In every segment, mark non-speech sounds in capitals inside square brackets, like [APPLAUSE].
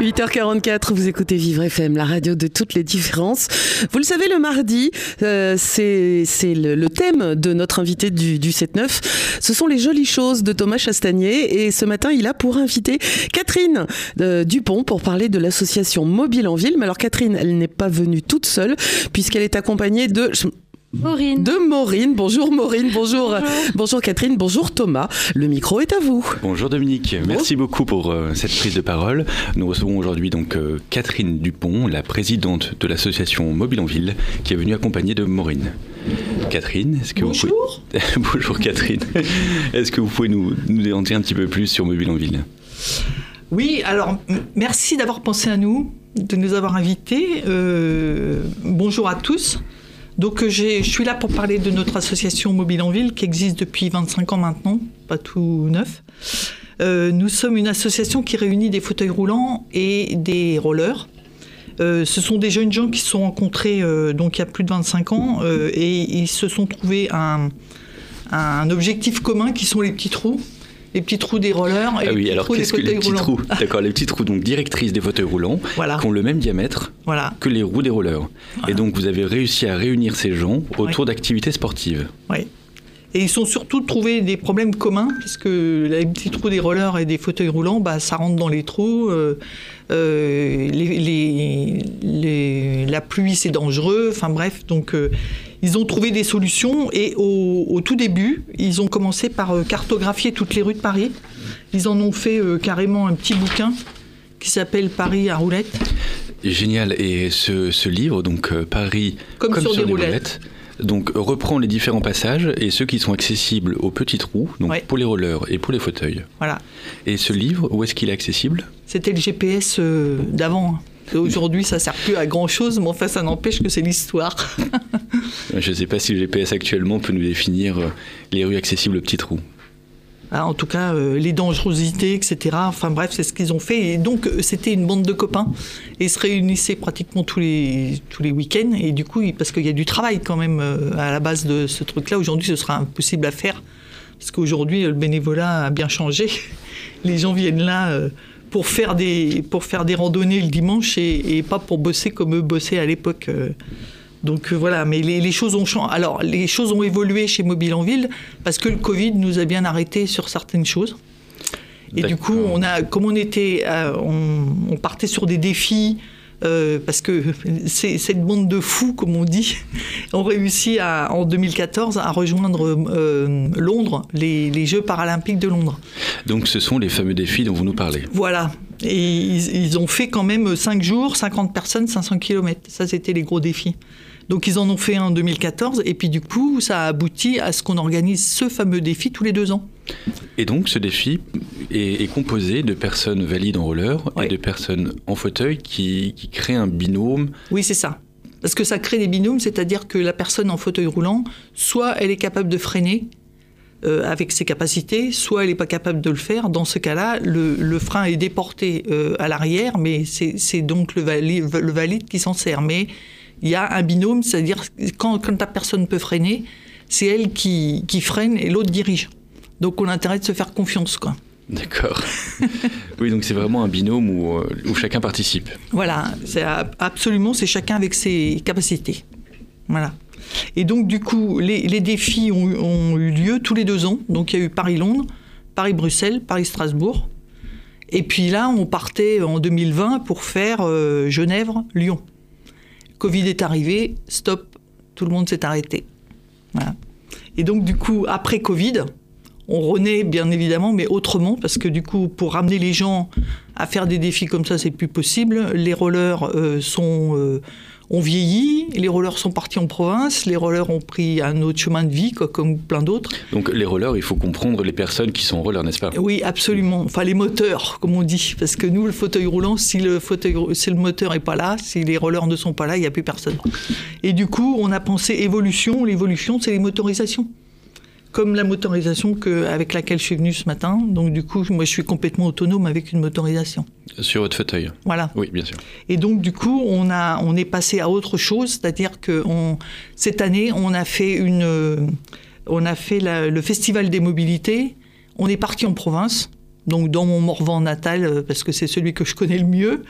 8h44, vous écoutez Vivre FM, la radio de toutes les différences. Vous le savez, le mardi, euh, c'est le, le thème de notre invité du, du 7-9. Ce sont les jolies choses de Thomas Chastanier. Et ce matin, il a pour inviter Catherine euh, Dupont pour parler de l'association Mobile en Ville. Mais alors, Catherine, elle n'est pas venue toute seule, puisqu'elle est accompagnée de... Maureen. De Maureen. Bonjour Maureen, bonjour. bonjour. Catherine, bonjour Thomas. Le micro est à vous. Bonjour Dominique, merci beaucoup pour euh, cette prise de parole. Nous recevons aujourd'hui donc euh, Catherine Dupont, la présidente de l'association Mobile en Ville, qui est venue accompagnée de Maureen. Catherine, est-ce que Bonjour. vous pouvez... [LAUGHS] bonjour Catherine. Est-ce que vous pouvez nous, nous en dire un petit peu plus sur Mobile en Ville? Oui, alors merci d'avoir pensé à nous, de nous avoir invités. Euh, bonjour à tous. Donc euh, je suis là pour parler de notre association Mobile en Ville qui existe depuis 25 ans maintenant, pas tout neuf. Euh, nous sommes une association qui réunit des fauteuils roulants et des rollers. Euh, ce sont des jeunes gens qui se sont rencontrés donc il y a plus de 25 ans et ils se sont trouvés un, un objectif commun qui sont les petits trous, les petits trous des rollers et Ah les oui, petits alors qu'est-ce que les fauteuils petits roulants. trous? D'accord, les petits trous, donc directrices des fauteuils roulants, Voilà. qui ont le même diamètre Voilà, que les roues des rollers. Et donc vous avez réussi à réunir ces gens autour d'activités sportives. oui. Et ils sont surtout trouvés des problèmes communs, parce que les petits trous des rollers et des fauteuils roulants, bah, ça rentre dans les trous. euh, euh, les, les- les- la pluie, c'est dangereux. Enfin bref, donc euh, ils ont trouvé des solutions. Et au, au tout début, ils ont commencé par euh, cartographier toutes les rues de Paris. Ils en ont fait euh, carrément un petit bouquin qui s'appelle Paris à roulettes. Génial. Et ce, ce livre, donc euh, Paris Comme sur des roulettes. donc reprend les différents passages et ceux qui sont accessibles aux petits trous, donc Ouais. pour les rollers et pour les fauteuils. Voilà. Et ce livre, où est-ce qu'il est accessible? C'était le GPS euh, d'avant. Et Aujourd'hui, ça sert plus à grand chose, mais enfin, ça n'empêche que c'est l'histoire. [LAUGHS] Je ne sais pas si le GPS actuellement peut nous définir euh, les rues accessibles aux petits trous. Ah, en tout cas, euh, les dangerosités, etc. Enfin bref, c'est ce qu'ils ont fait. Et donc, euh, c'était une bande de copains. Et ils se réunissaient pratiquement tous les, tous les week-ends. Et du coup, parce qu'il y a du travail quand même à la base de ce truc-là. Aujourd'hui, ce sera impossible à faire. Parce qu'aujourd'hui, le bénévolat a bien changé. [LAUGHS] Les gens viennent là pour, faire des, pour faire des randonnées le dimanche et, et pas pour bosser comme eux bossaient à l'époque. Donc euh, voilà, mais les, les choses ont changé. Alors, les choses ont évolué chez Mobile en Ville parce que le Covid nous a bien arrêtés sur certaines choses. Et du coup, on a, comme on était, euh, on, on partait sur des défis. euh, parce que [LAUGHS] cette bande de fous, comme on dit, [LAUGHS] ont réussi à, en 2014 à rejoindre euh, Londres, les, les Jeux paralympiques de Londres. Donc ce sont les fameux défis dont vous nous parlez. Voilà. Et ils, ils ont fait quand même 5 jours, 50 personnes, 500 km. Ça, c'était les gros défis. Donc, ils en ont fait un en 2014. Et puis, du coup, ça a abouti à ce qu'on organise ce fameux défi tous les deux ans. Et donc ce défi est, est composé de personnes valides en roller Ouais. et de personnes en fauteuil qui, qui créent un binôme. Oui, c'est ça. Parce que ça crée des binômes, c'est-à-dire que la personne en fauteuil roulant, soit elle est capable de freiner euh, avec ses capacités, soit elle n'est pas capable de le faire. Dans ce cas-là, le, le frein est déporté euh, à l'arrière, mais c'est donc le, vali- le valide qui s'en sert. Mais il y a un binôme, c'est-à-dire quand, quand la personne peut freiner, c'est elle qui, qui freine et l'autre dirige. Donc on a intérêt de se faire confiance, quoi. D'accord. [LAUGHS] oui, donc c'est vraiment un binôme où, euh, où chacun participe. Voilà, c'est absolument, c'est chacun avec ses capacités. Voilà. Et donc, du coup, les, les défis ont, eu- ont eu lieu tous les deux ans. Donc, il y a eu Paris-Londres, Paris-Bruxelles, Paris-Strasbourg. Et puis là, on partait en 2020 pour faire euh, Genève-Lyon. Covid est arrivé, stop, tout le monde s'est arrêté. Et donc, du coup, après Covid, on renaît bien évidemment, mais autrement, parce que du coup, pour ramener les gens à faire des défis comme ça, c'est plus possible. Les rollers euh, sont, euh, ont vieilli, les rollers sont partis en province, les rollers ont pris un autre chemin de vie, quoi, comme plein d'autres. Donc les rollers, il faut comprendre les personnes qui sont en roller, n'est-ce pas? Oui, absolument. Enfin, les moteurs, comme on dit, parce que nous, le fauteuil roulant, si le fauteuil, si le moteur est pas là, si les rollers ne sont pas là, il n'y a plus personne. Et du coup, on a pensé évolution. L'évolution, c'est les motorisations. Comme la motorisation que, avec laquelle je suis venue ce matin. Donc du coup, moi je suis complètement autonome avec une motorisation. Sur votre fauteuil Voilà. Oui, bien sûr. Et donc du coup, on, a, on est passé à autre chose, c'est-à-dire que on, cette année, on a fait, une, on a fait la- le Festival des mobilités. On est parti en province. Donc dans mon Morvan natal, euh, parce que c'est celui que je connais le mieux,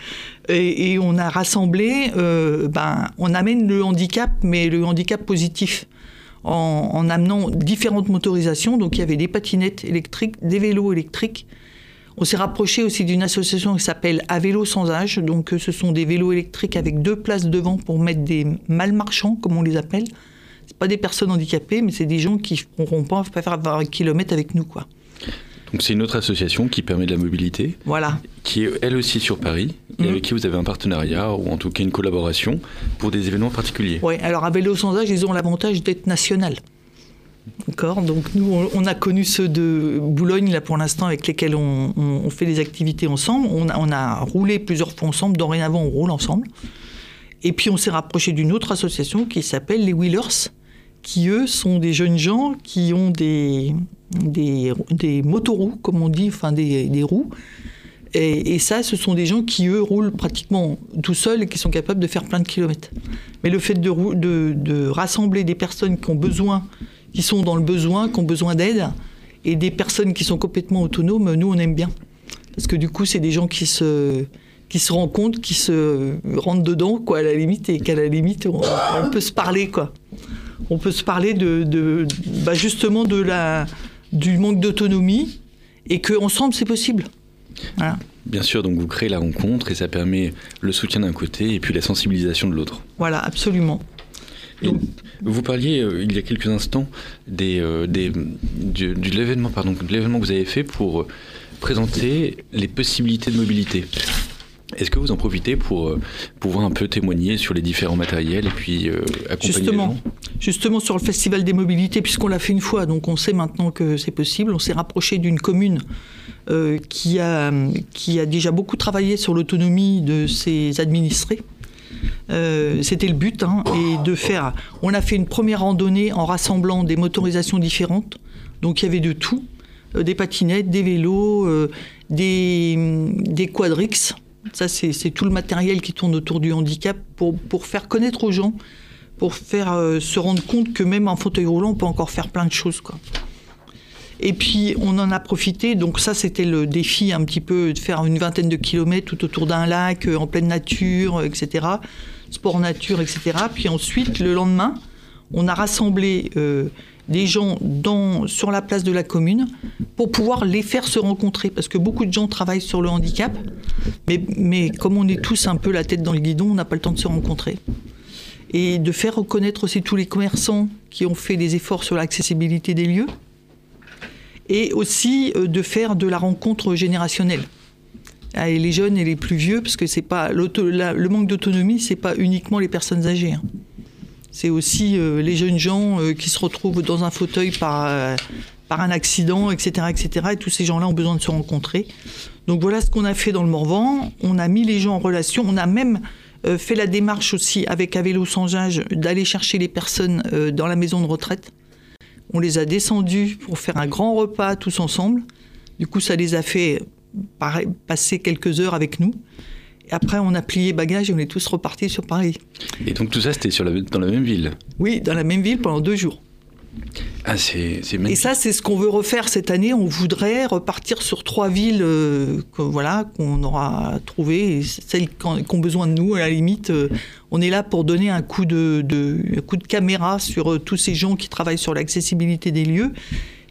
et, et on a rassemblé, euh, ben, on amène le handicap, mais le handicap positif en, en amenant différentes motorisations. Donc il y avait des patinettes électriques, des vélos électriques. On s'est rapproché aussi d'une association qui s'appelle À vélo sans âge. Donc euh, ce sont des vélos électriques avec deux places devant pour mettre des malmarchants, comme on les appelle. C'est pas des personnes handicapées, mais c'est des gens qui ne pourront pas faire 20 km avec nous, quoi. Donc c'est une autre association qui permet de la mobilité, Voilà. qui est elle aussi sur Paris, et Mhm. avec qui vous avez un partenariat, ou en tout cas une collaboration, pour des événements particuliers. Ouais, alors à vélo sans âge, ils ont l'avantage d'être national. D'accord? Donc nous, on, on a connu ceux de Boulogne, là pour l'instant, avec lesquels on, on- on fait des activités ensemble. On a, on a roulé plusieurs fois ensemble, dorénavant on roule ensemble. Et puis on s'est rapproché d'une autre association qui s'appelle les Wheelers, qui eux sont des jeunes gens qui ont des, des, des motoroues, comme on dit, enfin des, des roues. Et, ça, ce sont des gens qui, eux, roulent pratiquement tout seuls et qui sont capables de faire plein de kilomètres. Mais le fait de, de rassembler des personnes qui ont besoin, qui sont dans le besoin, qui ont besoin d'aide, et des personnes qui sont complètement autonomes, nous, on aime bien. Parce que du coup, c'est des gens qui se, qui se rencontrent, qui se rentrent dedans, quoi, à la limite, et qu'à la limite, on, on peut se parler, quoi. On peut se parler de, de bah, justement de la, du manque d'autonomie, et qu'ensemble, c'est possible. Voilà. Bien sûr, donc vous créez la rencontre, et ça permet le soutien d'un côté, et puis la sensibilisation de l'autre. Voilà, absolument. Et Vous parliez euh, il y a quelques instants des, euh, des, du, de l'événement pardon, de l'événement que vous avez fait pour euh, présenter les possibilités de mobilité. Est-ce que vous en profitez pour pouvoir un peu témoigner sur les différents matériels et puis accompagner Justement, les gens? Justement sur le Festival des mobilités, puisqu'on l'a fait une fois, donc on sait maintenant que c'est possible. On s'est rapproché d'une commune euh, qui, a, déjà beaucoup travaillé sur l'autonomie de ses administrés. Euh, C'était le but, hein, et de faire. On a fait une première randonnée en rassemblant des motorisations différentes. Donc il y avait de tout euh, des patinettes, des vélos, des, des quadrix. Ça, c'est tout le matériel qui tourne autour du handicap pour faire connaître aux gens, pour faire euh, se rendre compte que même en fauteuil roulant, on peut encore faire plein de choses. Quoi. Et puis, on en a profité. Donc, ça, c'était le défi un petit peu de faire une vingtaine de kilomètres tout autour d'un lac, euh, en pleine nature, euh, etc. Sport nature, etc. Puis ensuite, le lendemain, on a rassemblé des gens sur la place de la commune pour pouvoir les faire se rencontrer. Parce que beaucoup de gens travaillent sur le handicap, mais, mais comme on est tous un peu la tête dans le guidon, on n'a pas le temps de se rencontrer. Et de faire reconnaître aussi tous les commerçants qui ont fait des efforts sur l'accessibilité des lieux. Et aussi euh, de faire de la rencontre générationnelle. Ah, les jeunes et les plus vieux, parce que c'est pas le manque d'autonomie, c'est pas uniquement les personnes âgées. hein. C'est aussi euh, les jeunes gens euh, qui se retrouvent dans un fauteuil par, par un accident, etc., etc. Et tous ces gens-là ont besoin de se rencontrer. Donc voilà ce qu'on a fait dans le Morvan. On a mis les gens en relation. On a même fait la démarche aussi avec À vélo sans âge d'aller chercher les personnes euh, dans la maison de retraite. On les a descendus pour faire un grand repas tous ensemble. Du coup, ça les a fait passer quelques heures avec nous. Et après, on a plié bagages et on est tous repartis sur Paris. Et donc tout ça, c'était sur la- dans la même ville? Oui, dans la même ville pendant deux jours. Ah, Et ça, c'est ce qu'on veut refaire cette année. On voudrait repartir sur trois villes euh, voilà, qu'on aura trouvées, celles qui ont besoin de nous. À la limite, euh, on est là pour donner un coup de, un coup de caméra sur euh, tous ces gens qui travaillent sur l'accessibilité des lieux.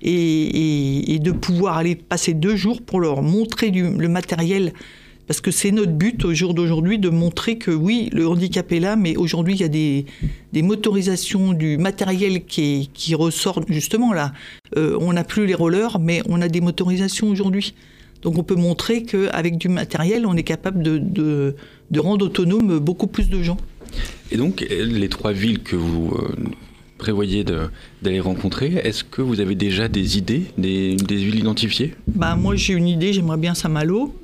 Et, de pouvoir aller passer deux jours pour leur montrer le matériel parce que c'est notre but au jour d'aujourd'hui de montrer que oui, le handicap est là, mais aujourd'hui il y a des, motorisations, du matériel qui, qui ressort justement là. Euh, on n'a plus les rollers, mais on a des motorisations aujourd'hui. Donc on peut montrer qu'avec du matériel, on est capable de, de, rendre autonome beaucoup plus de gens. Et donc, les trois villes que vous euh, prévoyez d'aller rencontrer. Est-ce que vous avez déjà des idées, des, des villes identifiées? Bah, moi, j'ai une idée, j'aimerais bien Saint-Malo,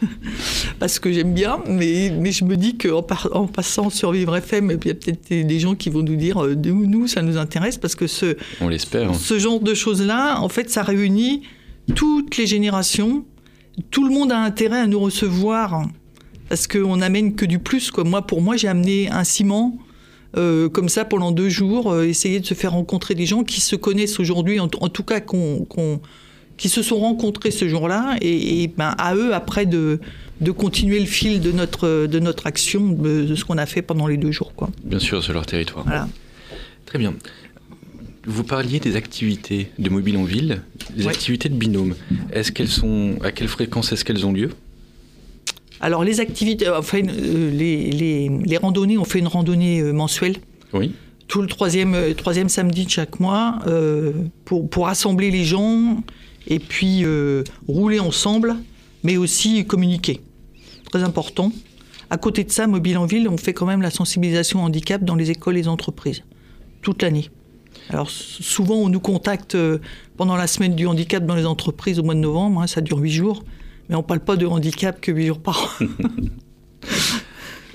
[LAUGHS] parce que j'aime bien, mais, mais je me dis qu'en en passant sur Vivre FM, il y a peut-être des- gens qui vont nous dire euh, nous, nous, ça nous intéresse, parce que ce, On l'espère. ce genre de choses-là, en fait, ça réunit toutes les générations. Tout le monde a intérêt à nous recevoir parce qu'on n'amène que du plus. Quoi. Moi, pour moi, j'ai amené un ciment euh, comme ça pendant deux jours, euh, essayer de se faire rencontrer des gens qui se connaissent aujourd'hui, en, en tout cas qu'on, qu'on- qui se sont rencontrés ce jour-là, et, et, ben, à eux après de, de continuer le fil de notre, de notre action, de, de ce qu'on a fait pendant les deux jours. Quoi. Bien sûr, sur leur territoire. Voilà. Très bien. Vous parliez des activités de mobile en ville, des Ouais. activités de binôme. Est-ce qu'elles sont, à quelle fréquence est-ce qu'elles ont lieu? Alors les activités, enfin euh, les, les, les randonnées, on fait une randonnée euh, mensuelle, Oui. tout le troisième, euh, troisième samedi de chaque mois, euh, pour, pour rassembler les gens et puis euh, rouler ensemble, mais aussi communiquer. Très important. À côté de ça, Mobile en Ville, on fait quand même la sensibilisation au handicap dans les écoles et les entreprises, toute l'année. Alors souvent, on nous contacte euh, pendant la semaine du handicap dans les entreprises au mois de novembre, hein, ça dure huit jours, mais on ne parle pas de handicap que huit jours par an. [LAUGHS]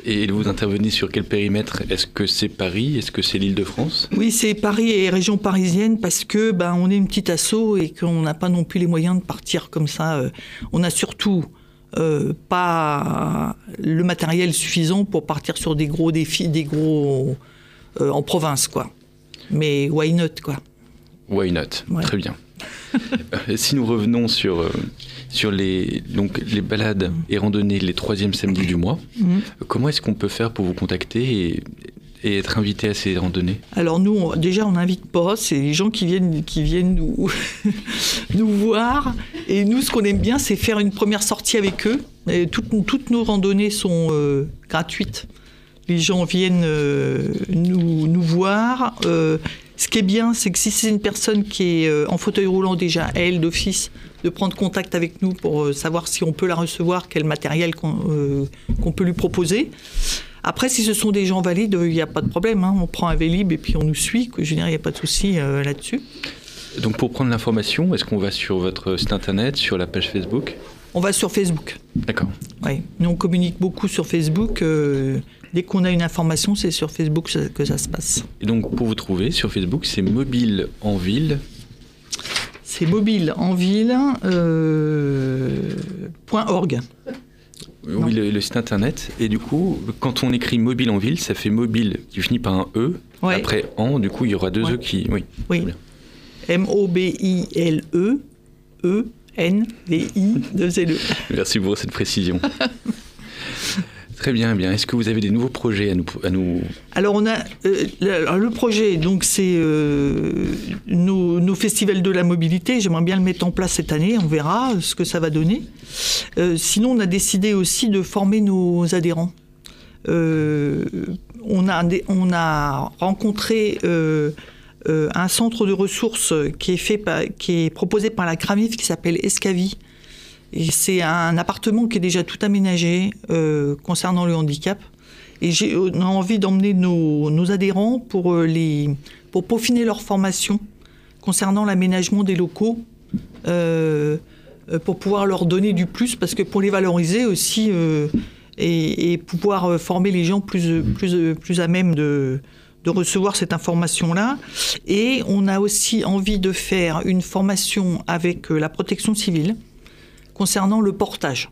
Et vous intervenez sur quel périmètre? Est-ce que c'est Paris? Est-ce que c'est l'île de France? Oui, c'est Paris et région parisienne parce que ben on est une petite asso et qu'on n'a pas non plus les moyens de partir comme ça. euh. On n'a surtout euh, pas le matériel suffisant pour partir sur des gros défis, des gros euh, en province quoi. Mais why not quoi? Why not? Ouais. Très bien. Si nous revenons sur, sur les, donc, les balades et randonnées les troisièmes samedis du mois, Mhm. comment est-ce qu'on peut faire pour vous contacter et, et être invité à ces randonnées? Alors nous, on- déjà, on n'invite pas. C'est les gens qui viennent, qui viennent nous, [LAUGHS] nous voir. Et nous, ce qu'on aime bien, c'est faire une première sortie avec eux. Et toutes, toutes nos randonnées sont euh, gratuites. Les gens viennent euh, nous, nous voir. Euh, ce qui est bien, c'est que si c'est une personne qui est en fauteuil roulant déjà, elle, d'office, de prendre contact avec nous pour euh, savoir si on peut la recevoir, quel matériel qu'on euh, qu'on peut lui proposer. Après, si ce sont des gens valides, il n'y a pas de problème. hein. On prend un Vélib et puis on nous suit. quoi. Je veux dire, il n'y a pas de souci euh, là-dessus. Donc pour prendre l'information, est-ce qu'on va sur votre site internet, sur la page Facebook? On va sur Facebook. D'accord. Oui. Nous, on communique beaucoup sur Facebook. euh, dès qu'on a une information, c'est sur Facebook que ça- que ça se passe. Et donc pour vous trouver sur Facebook, c'est mobile en ville. C'est mobile en ville. euh. Oui, le, le site internet. Et du coup, quand on écrit mobile en ville, ça fait mobile qui finit par un E. Ouais. Après en, du coup, il y aura deux Ouais. E qui. Oui. Oui. Très bien. M-O-B-I-L-E. E-N-V-I. Deux L-E. Merci pour cette précision. [LAUGHS] Très bien, bien. Est-ce que vous avez des nouveaux projets à nous. Alors on a euh, le, projet, donc c'est euh, nos, festivals de la mobilité. J'aimerais bien le mettre en place cette année. On verra ce que ça va donner. Euh, sinon, on a décidé aussi de former nos adhérents. Euh, on a a rencontré euh, euh, un centre de ressources qui est qui est proposé par la Cramif qui s'appelle Escavi. C'est un appartement qui est déjà tout aménagé euh, concernant le handicap. Et j'ai, a envie d'emmener nos, adhérents pour, euh, les, pour peaufiner leur formation concernant l'aménagement des locaux, euh, euh, pour pouvoir leur donner du plus, parce que pour les valoriser aussi euh, et, et pouvoir euh, former les gens plus, plus, plus à même de, de recevoir cette information-là. Et on a aussi envie de faire une formation avec euh, la protection civile concernant le portage.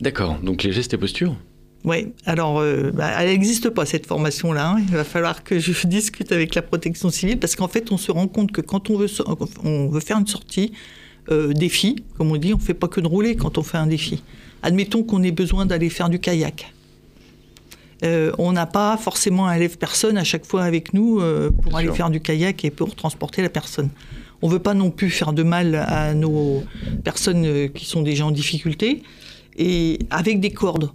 D'accord, donc les gestes et postures Oui, alors euh, bah, elle n'existe pas cette formation-là. hein. Il va falloir que je [LAUGHS] discute avec la protection civile parce qu'en fait, on se rend compte que quand on veut, so- on veut faire une sortie, euh, défi, comme on dit, on ne fait pas que de rouler quand on fait un défi. Admettons qu'on ait besoin d'aller faire du kayak. Euh, on n'a pas forcément un élève-personne à chaque fois avec nous pour Bien aller sûr. faire du kayak et pour transporter la personne. On ne veut pas non plus faire de mal à nos personnes qui sont déjà en difficulté et avec des cordes.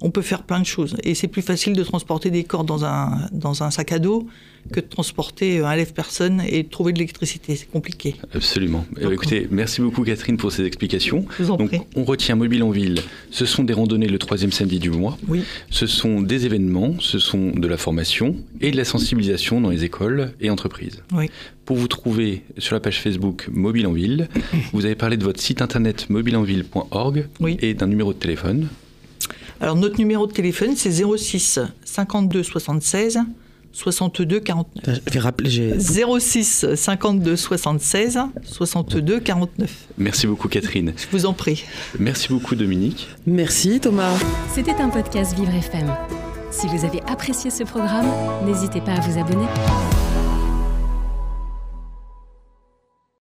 On peut faire plein de choses. Et c'est plus facile de transporter des corps dans un, dans un sac à dos que de transporter un lève-personne et de trouver de l'électricité. C'est compliqué. Absolument. Euh, écoutez, merci beaucoup Catherine pour ces explications. Je vous en Donc, on retient Mobile en Ville. Ce sont des randonnées le troisième samedi du mois. Oui. Ce sont des événements, ce sont de la formation et de la sensibilisation dans les écoles et entreprises. Oui. Pour vous trouver sur la page Facebook Mobile en Ville, [COUGHS] vous avez parlé de votre site internet mobileenville.org Oui. et d'un numéro de téléphone. Alors, notre numéro de téléphone, c'est 06 52 76 62 49. Je vais rappeler, j'ai- 06 52 76 62 49. Merci beaucoup Catherine. Je vous en prie. Merci beaucoup Dominique. Merci Thomas. C'était un podcast Vivre FM. Si vous avez apprécié ce programme, n'hésitez pas à vous abonner.